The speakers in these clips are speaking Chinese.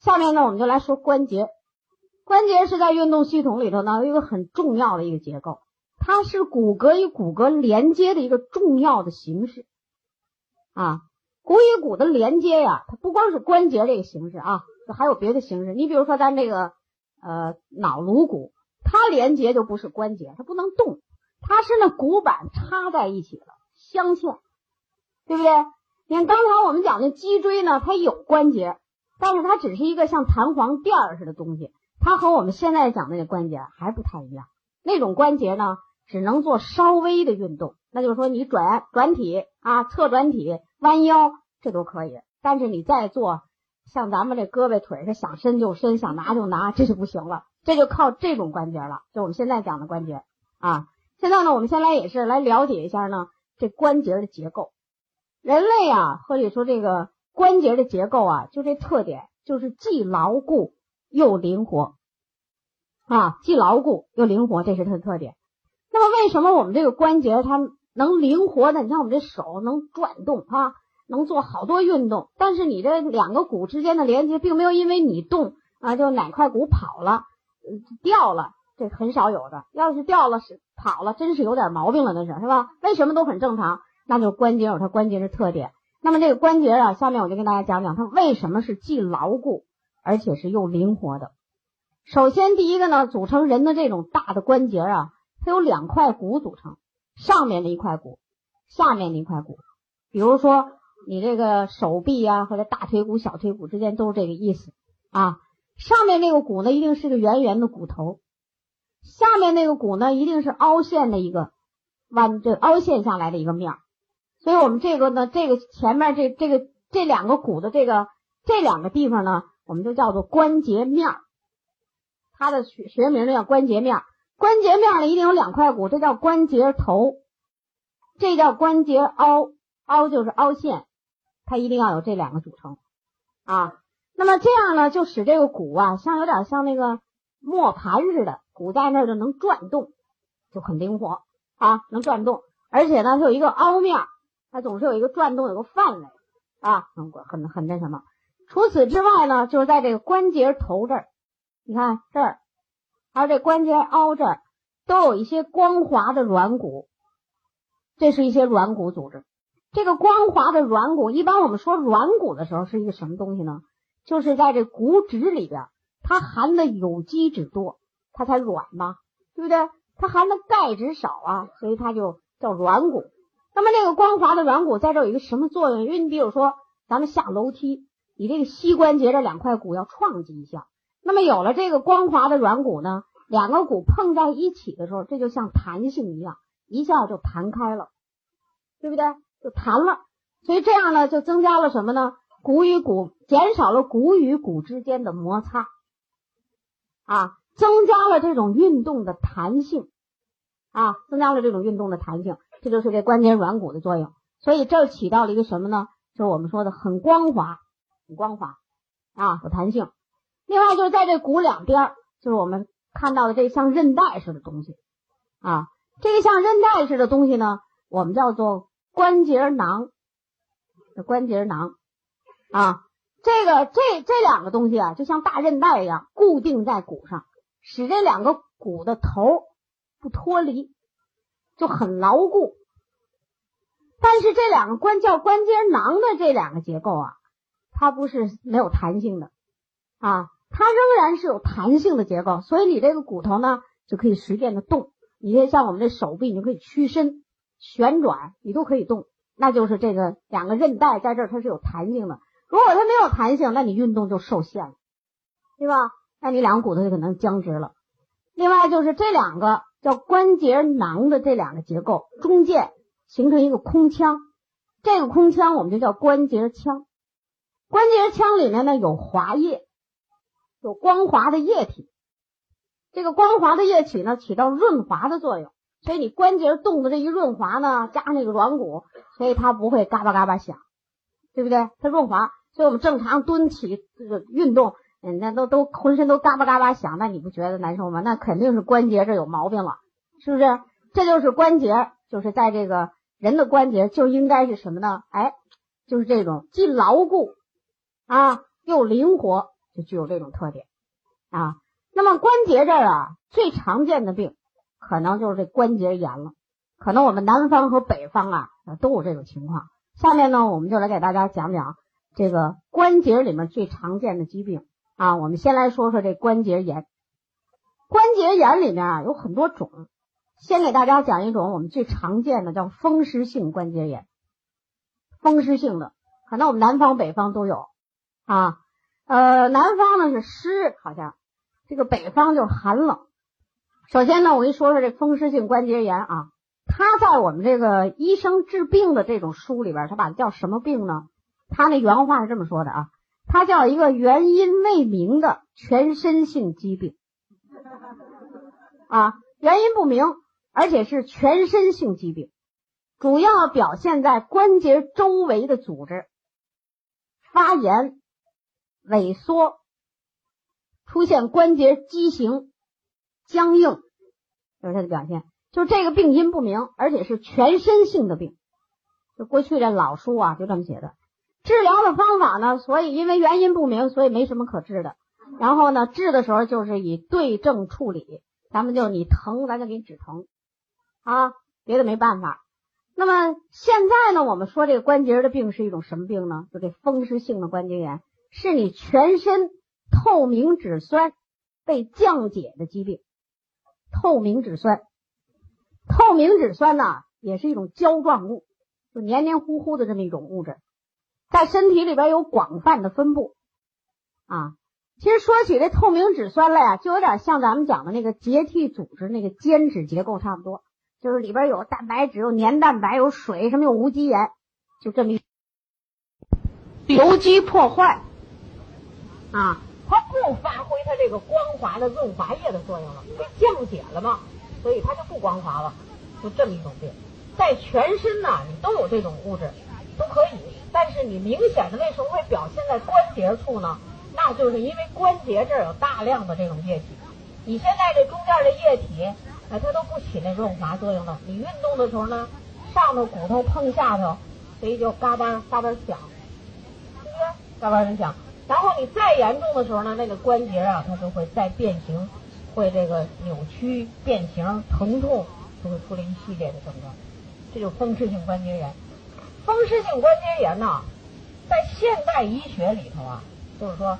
下面呢，我们就来说关节。关节是在运动系统里头呢，一个很重要的一个结构，它是骨骼与骨骼连接的一个重要的形式啊。骨与骨的连接呀，它不光是关节这个形式啊，还有别的形式。你比如说咱这个呃脑颅骨，它连接就不是关节，它不能动，它是那骨板插在一起了，镶嵌，对不对？你看刚才我们讲的脊椎呢，它有关节，但是它只是一个像弹簧垫儿似的东西，它和我们现在讲的那关节还不太一样。那种关节呢，只能做稍微的运动，那就是说你转转体啊，侧转体。弯腰这都可以，但是你再做像咱们这胳膊腿是想伸就伸，想拿就拿，这就不行了。这就靠这种关节了，就我们现在讲的关节啊。现在呢，我们先来也是来了解一下呢这关节的结构。人类啊，或者说这个关节的结构啊，就这特点，就是既牢固又灵活啊，既牢固又灵活，这是它的特点。那么为什么我们这个关节它？能灵活的，你像我们这手能转动啊，能做好多运动。但是你这两个骨之间的连接，并没有因为你动啊，就哪块骨跑了，掉了，这很少有的。要是掉了是跑了，真是有点毛病了，那是是吧？为什么都很正常？那就是关节有它关节的特点。那么这个关节啊，下面我就跟大家讲讲它为什么是既牢固而且是又灵活的。首先第一个呢，组成人的这种大的关节啊，它有两块骨组成。上面的一块骨，下面的一块骨，比如说你这个手臂呀，或者大腿骨、小腿骨之间都是这个意思啊。上面那个骨呢，一定是个圆圆的骨头；下面那个骨呢，一定是凹陷的一个弯，这凹陷下来的一个面儿。所以我们这个呢，这个前面这这个这两个骨的这个这两个地方呢，我们就叫做关节面儿。它的学学名叫关节面。关节面呢一定有两块骨，这叫关节头，这叫关节凹，凹就是凹陷，它一定要有这两个组成啊。那么这样呢，就使这个骨啊，像有点像那个磨盘似的，骨在那儿就能转动，就很灵活啊，能转动，而且呢，它有一个凹面，它总是有一个转动，有个范围啊，很很很那什么。除此之外呢，就是在这个关节头这儿，你看这儿。还有这关节凹这儿都有一些光滑的软骨，这是一些软骨组织。这个光滑的软骨，一般我们说软骨的时候是一个什么东西呢？就是在这骨质里边，它含的有机质多，它才软嘛，对不对？它含的钙质少啊，所以它就叫软骨。那么这个光滑的软骨在这有一个什么作用？因为你比如说咱们下楼梯，你这个膝关节这两块骨要撞击一下。那么有了这个光滑的软骨呢，两个骨碰在一起的时候，这就像弹性一样，一下就弹开了，对不对？就弹了。所以这样呢，就增加了什么呢？骨与骨减少了骨与骨之间的摩擦，啊，增加了这种运动的弹性，啊，增加了这种运动的弹性，这就是这关节软骨的作用。所以这起到了一个什么呢？就是我们说的很光滑，很光滑，啊，有弹性。另外就是在这骨两边，就是我们看到的这像韧带似的东西啊，这个像韧带似的东西呢，我们叫做关节囊。关节囊啊，这个这这两个东西啊，就像大韧带一样，固定在骨上，使这两个骨的头不脱离，就很牢固。但是这两个关叫关节囊的这两个结构啊，它不是没有弹性的啊。它仍然是有弹性的结构，所以你这个骨头呢就可以随便的动。你可以像我们这手臂，你就可以屈伸、旋转，你都可以动。那就是这个两个韧带在这儿，它是有弹性的。如果它没有弹性，那你运动就受限了，对吧？那你两个骨头就可能僵直了。另外就是这两个叫关节囊的这两个结构中间形成一个空腔，这个空腔我们就叫关节腔。关节腔里面呢有滑液。有光滑的液体，这个光滑的液体呢起到润滑的作用，所以你关节动的这一润滑呢，加上那个软骨，所以它不会嘎巴嘎巴响，对不对？它润滑，所以我们正常蹲起这个运动，人家都都浑身都嘎巴嘎巴响，那你不觉得难受吗？那肯定是关节这有毛病了，是不是？这就是关节，就是在这个人的关节就应该是什么呢？哎，就是这种既牢固啊又灵活。就具有这种特点啊。那么关节这儿啊，最常见的病可能就是这关节炎了。可能我们南方和北方啊都有这种情况。下面呢，我们就来给大家讲讲这个关节里面最常见的疾病啊。我们先来说说这关节炎。关节炎里面啊有很多种，先给大家讲一种我们最常见的，叫风湿性关节炎。风湿性的，可能我们南方北方都有啊。呃，南方呢是湿，好像这个北方就是寒冷。首先呢，我跟你说说这风湿性关节炎啊。他在我们这个医生治病的这种书里边，他把它叫什么病呢？他那原话是这么说的啊，它叫一个原因未明的全身性疾病啊，原因不明，而且是全身性疾病，主要表现在关节周围的组织发炎、萎缩，出现关节畸形、僵硬，就是它的表现。就这个病因不明，而且是全身性的病。就过去这老书啊，就这么写的。治疗的方法呢，所以因为原因不明，所以没什么可治的。然后呢，治的时候就是以对症处理。咱们就你疼，咱就给你止疼啊，别的没办法。那么现在呢，我们说这个关节的病是一种什么病呢？就这风湿性的关节炎，是你全身透明质酸被降解的疾病。透明质酸。透明质酸呢，也是一种胶状物，就黏黏糊糊的这么一种物质，在身体里边有广泛的分布啊。其实说起这透明质酸来啊，就有点像咱们讲的那个结缔组织那个间质结构差不多，就是里边有蛋白质、有粘蛋白、有水，什么有无机盐，就这么一流机破坏啊，它不发挥它这个光滑的润滑液的作用了，被降解了嘛。所以它就不光滑了，就这么一种病，在全身呐，都有这种物质，都可以。但是你明显的为什么会表现在关节处呢？那就是因为关节这儿有大量的这种液体。你现在这中间的液体，哎，它都不起那润滑作用了。你运动的时候呢，上头骨头碰下头，所以就嘎巴嘎巴响，对不对？嘎巴响。然后你再严重的时候呢，那个关节啊，它就会再变形。会这个扭曲、变形、疼痛，就会出了一系列的症状，这就风湿性关节炎。风湿性关节炎呢，在现代医学里头啊，就是说，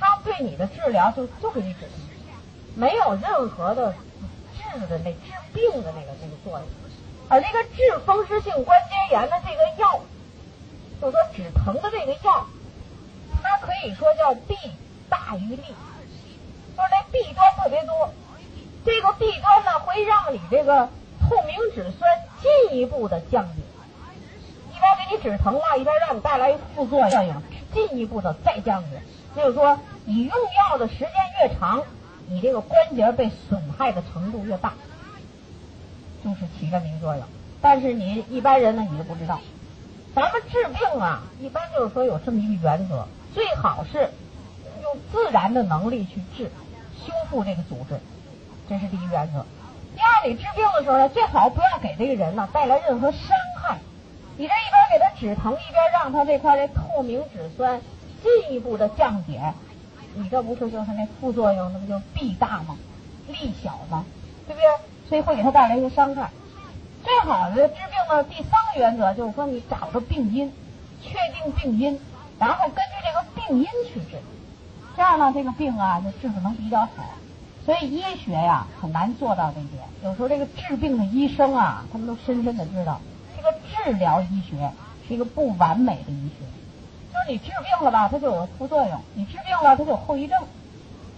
它对你的治疗就就给你止，没有任何的治的那治病的那个那个作用。而那个治风湿性关节炎的这个药，就说止疼的这个药，它可以说叫弊大于利。就是那弊端特别多，这个弊端呢会让你这个透明质酸进一步的降解，你止疼了，一边让你带来副作用，进一步的再降解。就是说，你用药的时间越长，你这个关节被损害的程度越大，就是起这么一作用。但是你一般人呢，你就不知道。咱们治病啊，一般就是说有这么一个原则，最好是用自然的能力去治。修复这个组织，这是第一原则。第二，你治病的时候呢，最好不要给这个人呢带来任何伤。你这一边给他止疼，一边让他这块这透明质酸进一步的降解，你这不是就是那副作用，那不就弊大吗？利小吗？对不对？所以会给他带来一些伤害。最好的治病的第三个原则就是说，你找着病因，确定病因，然后根据这个病因去治。这样呢，这个病啊就治的能比较好，所以医学呀很难做到这一点。有时候这个治病的医生啊，他们都深深的知道，个治疗医学是一个不完美的医学。就是你治病了吧，它就有副作用；你治病了，它就有后遗症，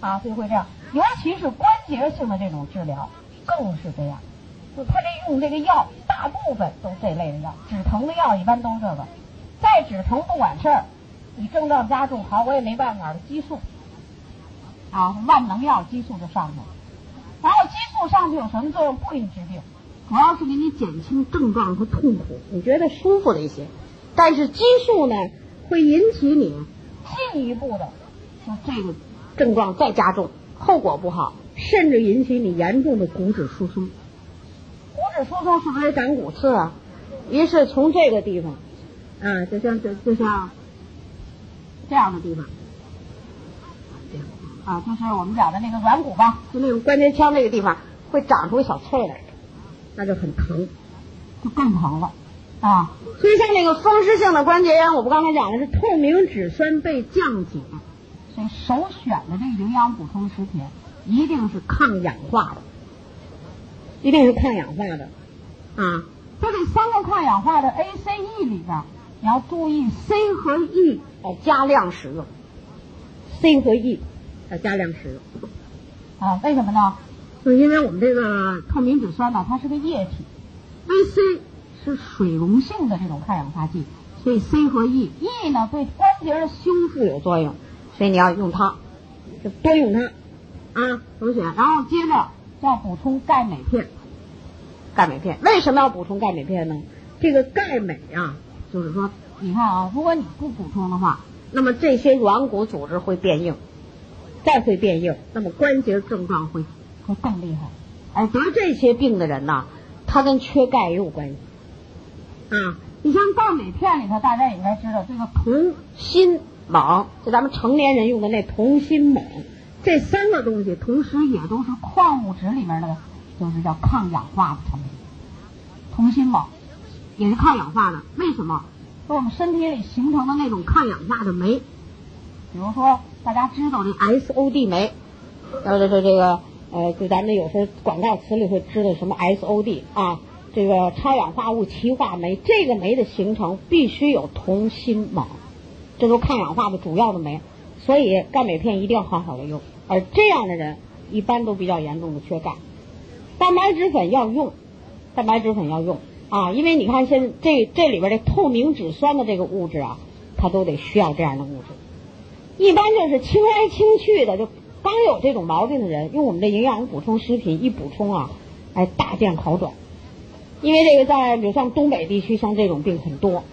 啊，就会这样。尤其是关节性的这种治疗，更是这样。就他这用这个药，大部分都这类的药，止疼的药一般都这个。再止疼不管事儿。你症状加重，好，我也没办法了。激素啊，万能药，激素就上去了。然后激素上去有什么作用？不给你治病，主要是给你减轻症状和痛苦，你觉得舒服了一些。但是激素呢，会引起你进一步的，就这个症状再加重，后果不好，甚至引起你严重的骨质疏松。骨质疏松是不是长骨刺啊？于是从这个地方啊，就像就就像。这样的地方，啊，就是我们讲的那个软骨吧，就那种关节腔那个地方会长出小刺来，那就很疼，就更疼了啊。所以像那个风湿性的关节炎，我不刚才讲的是透明质酸被降解，所以首选的这个营养补充食品一定是抗氧化的，一定是抗氧化的啊。在这三个抗氧化的 A、C、E 里边，你要注意 C 和 E 要加量使用，C 和 E。要加量使用啊？为什么呢？就因为我们这个透明质酸呢，它是个液体，VC 是水溶性的这种抗氧化剂，所以 C 和 E，E 呢对关节的修复有作用，所以你要用它，就多用它啊，首选。然后接着要补充钙镁片，钙镁片为什么要补充钙镁片呢？这个钙镁啊，就是说你看啊，如果你不补充的话，那么这些软骨组织会变硬。再会变硬，那么关节症状会会更厉害。哎得这些病的人呢，他跟缺钙也有关系啊。你像钙镁片里头，大家也应该知道，这个铜、锌、锰，就咱们成年人用的那铜、锌、锰，这三个东西同时也都是矿物质里面的，就是叫抗氧化的成分。铜、锌、锰也是抗氧化的，为什么？说我们身体里形成的那种抗氧化的酶，比如说。大家知道这 SOD 酶，还有就是这个呃，就咱们有时候广告词里会知道什么 SOD 啊，这个超氧化物歧化酶，这个酶的形成必须有铜、锌、锰，这都抗氧化的主要的酶，所以钙镁片一定要好好的用。而这样的人一般都比较严重的缺钙，蛋白质粉要用，蛋白质粉要用啊，因为你看现这这里边这透明质酸的这个物质啊，它都得需要这样的物质。一般就是轻来轻去的，就刚有这种毛病的人，用我们的营养补充食品一补充啊，哎，大见好转。因为这个在比如像东北地区，像这种病很多，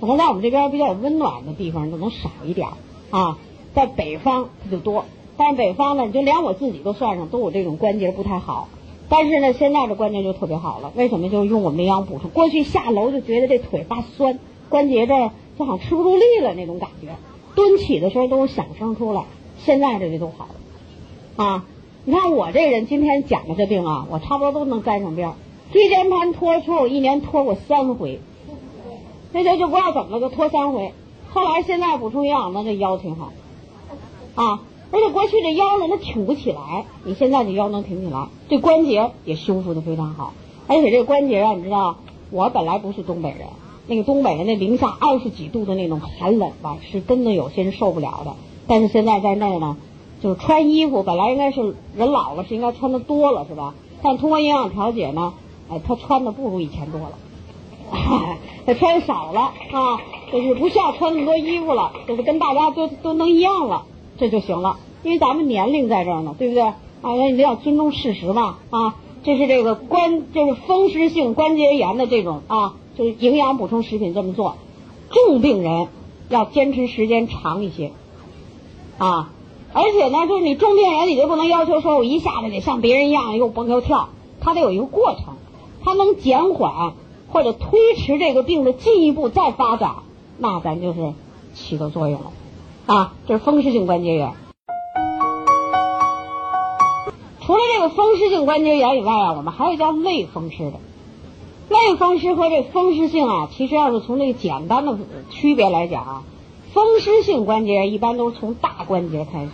可能在我们这边比较温暖的地方可能少一点啊，在北方它就多。但是北方呢，你就连我自己都算上，都有这种关节不太好。但是呢，现在的关节就特别好了，为什么？就用我们营养补充。过去下楼就觉得这腿发酸，关节这儿就好像吃不住力了那种感觉。蹲起的时候都有响声出来，现在这个都好了啊！你看我这人今天讲的这病啊，我差不多都能沾上边。椎间盘脱出我一年脱过三回，那就就不知道怎么了，就脱三回。后来现在补充营养呢，这腰挺好啊，而且过去这腰呢，它挺不起来，你现在这腰能挺起来，这关节也修复的非常好，而且这关节啊，你知道，我本来不是东北人。那个东北的那零下二十几度的那种寒冷吧，是真的有些人受不了的。但是现在在那儿呢，就是穿衣服本来应该是人老了是应该穿的多了是吧？但通过营养调节呢，哎，他穿的不如以前多了，他穿少了啊，就是不需要穿那么多衣服了，就是跟大家都都能一样了，这就行了。因为咱们年龄在这儿呢，对不对？啊，那你要尊重事实嘛啊，这是这个关，就是风湿性关节炎的这种啊。就是营养补充食品这么做，重病人要坚持时间长一些啊！而且呢，就是你重病人，你就不能要求说我一下子得像别人一样又蹦又跳，它得有一个过程，它能减缓或者推迟这个病的进一步再发展，那咱就是起到作用了啊！这是风湿性关节炎。除了这个风湿性关节炎以外啊，我们还有叫类风湿的。类风湿和这风湿性啊，其实要是从这个简单的区别来讲啊，风湿性关节一般都是从大关节开始，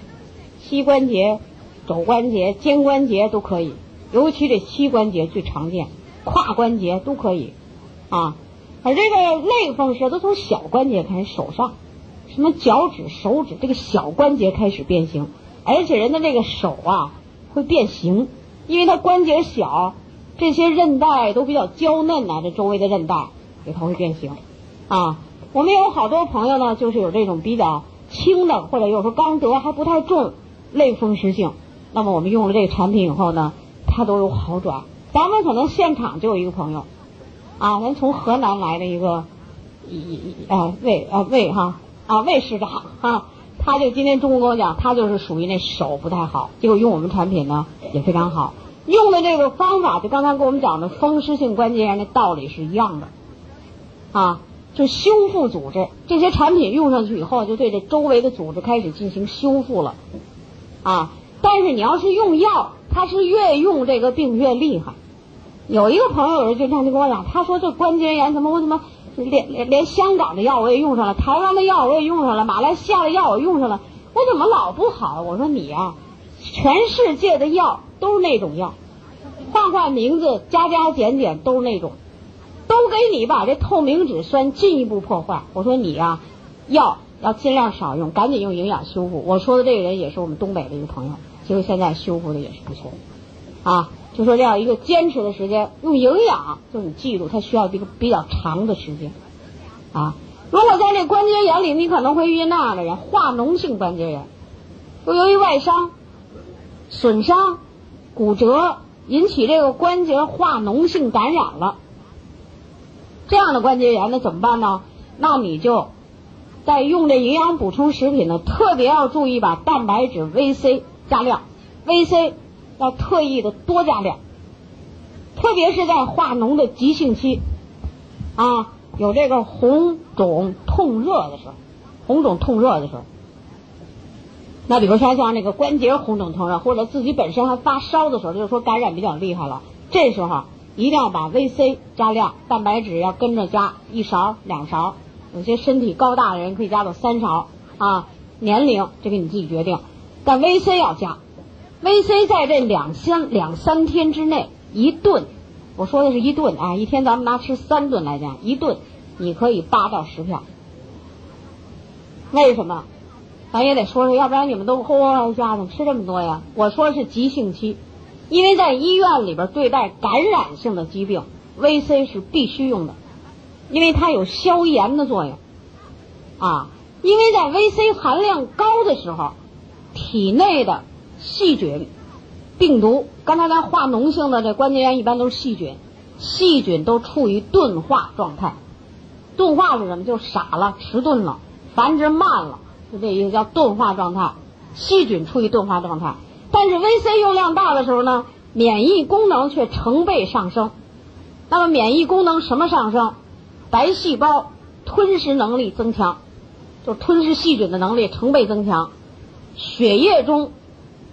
膝关节、肘关节、肩关节都可以，尤其这膝关节最常见，胯关节都可以啊。而这个类风湿都从小关节开始，手上什么脚趾、手指这个小关节开始变形，而且人的这个手啊会变形，因为它关节小。这些韧带都比较娇嫩呐，这周围的韧带也它会变形啊。我们有好多朋友呢，就是有这种比较轻的，或者有时候刚得还不太重类风湿性，那么我们用了这个产品以后呢，它都有好转。咱们可能现场就有一个朋友啊，咱从河南来的一个一啊魏啊魏哈啊魏市长啊，他就今天中午跟我讲，他就是属于那手不太好，结果用我们产品呢也非常好。用的这个方法，就刚才跟我们讲的风湿性关节炎的道理是一样的，啊，就修复组织。这些产品用上去以后，就对这周围的组织开始进行修复了，啊。但是你要是用药，它是越用这个病越厉害。有一个朋友有人就这样跟我讲，他说这关节炎怎么我怎么连连连香港的药我也用上了，台湾的药我也用上了，马来西亚的药我用上了，我怎么老不好？我说你呀，全世界的药都是那种药，换换名字，加加减减都是那种，都给你把这透明质酸进一步破坏。我说你呀，药要尽量少用，赶紧用营养修复。我说的这个人也是我们东北的一个朋友。结果现在修复的也是不错，啊，就说这样一个坚持的时间，用营养，就是你记住，它需要一个比较长的时间，啊，如果在这关节炎里，你可能会遇见那样的人，化脓性关节炎，就由于外伤、损伤、骨折引起这个关节化脓性感染了，这样的关节炎那怎么办呢？那你就在用这营养补充食品呢，特别要注意把蛋白质 VC。加量，VC 要特意的多加量，特别是在化脓的急性期，啊，有这个红肿痛热的时候，红肿痛热的时候，那比如说像那个关节红肿痛热，或者自己本身还发烧的时候，就是说感染比较厉害了，这时候一定要把 VC 加量，蛋白质要跟着加一勺两勺，有些身体高大的人可以加到三勺啊，年龄这个你自己决定。但 VC 要加，VC 在这两三两三天之内一顿，我说的是一顿啊，一天咱们拿吃三顿来讲，一顿你可以八到十片。为什么？咱也得说说，要不然你们都嚯一下子吃这么多呀？我说是急性期，因为在医院里边对待感染性的疾病，VC 是必须用的，因为它有消炎的作用啊。因为在 VC 含量高的时候。体内的细菌、病毒，刚才咱化脓性的这关节炎一般都是细菌，细菌都处于钝化状态。钝化是什么？就傻了、迟钝了、繁殖慢了，就这意思叫钝化状态。细菌处于钝化状态，但是 VC 用量大的时候呢，免疫功能却成倍上升。那么免疫功能什么上升？白细胞吞食能力增强，就吞噬细菌的能力成倍增强。血液中，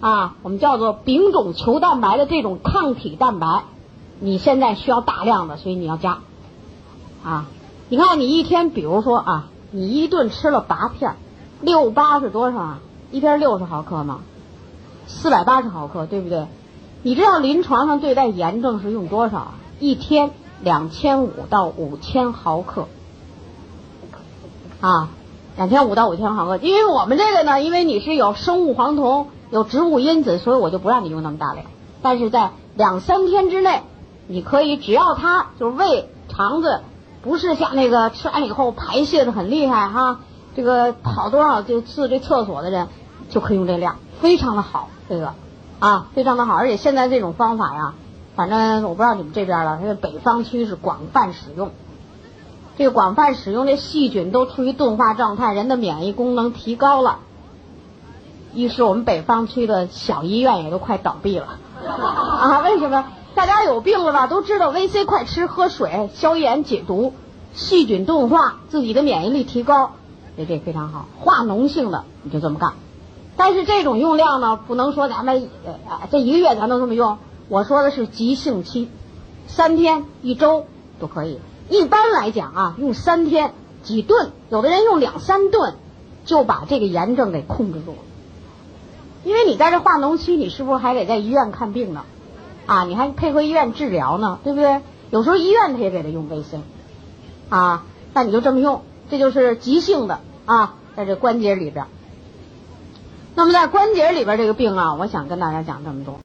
啊，我们叫做丙种球蛋白的这种抗体蛋白，你现在需要大量的，所以你要加，啊，你看你一天，比如说啊，你一顿吃了八片，六八是多少啊？一片六十毫克吗？四百八十毫克，对不对？你知道临床上对待炎症是用多少啊？一天两千五到五千毫克，啊。两千五到五千毫克，因为我们这个呢，因为你是有生物黄酮、有植物因子，所以我就不让你用那么大量。但是在两三天之内，你可以只要它就是胃肠子不是像那个吃完以后排泄的很厉害哈，这个跑多少就次这厕所的人，就可以用这量，非常的好，这个啊非常的好，而且现在这种方法呀，反正我不知道你们这边了，这个北方区是广泛使用。这个广泛使用，这细菌都处于钝化状态，人的免疫功能提高了。于是我们北方区的小医院也都快倒闭了 啊！为什么？大家有病了吧？都知道 VC 快吃，喝水消炎解毒，细菌钝化，自己的免疫力提高，这这非常好。化脓性的你就这么干，但是这种用量呢，不能说咱们呃这一个月咱都这么用。我说的是急性期，三天一周都可以。一般来讲啊，用三天几顿，有的人用两三顿，就把这个炎症给控制住了。因为你在这化脓期，你是不是还得在医院看病呢？啊，你还配合医院治疗呢，对不对？有时候医院他也给他用维 C，啊，那你就这么用，这就是急性的啊，在这关节里边。那么在关节里边这个病啊，我想跟大家讲这么多。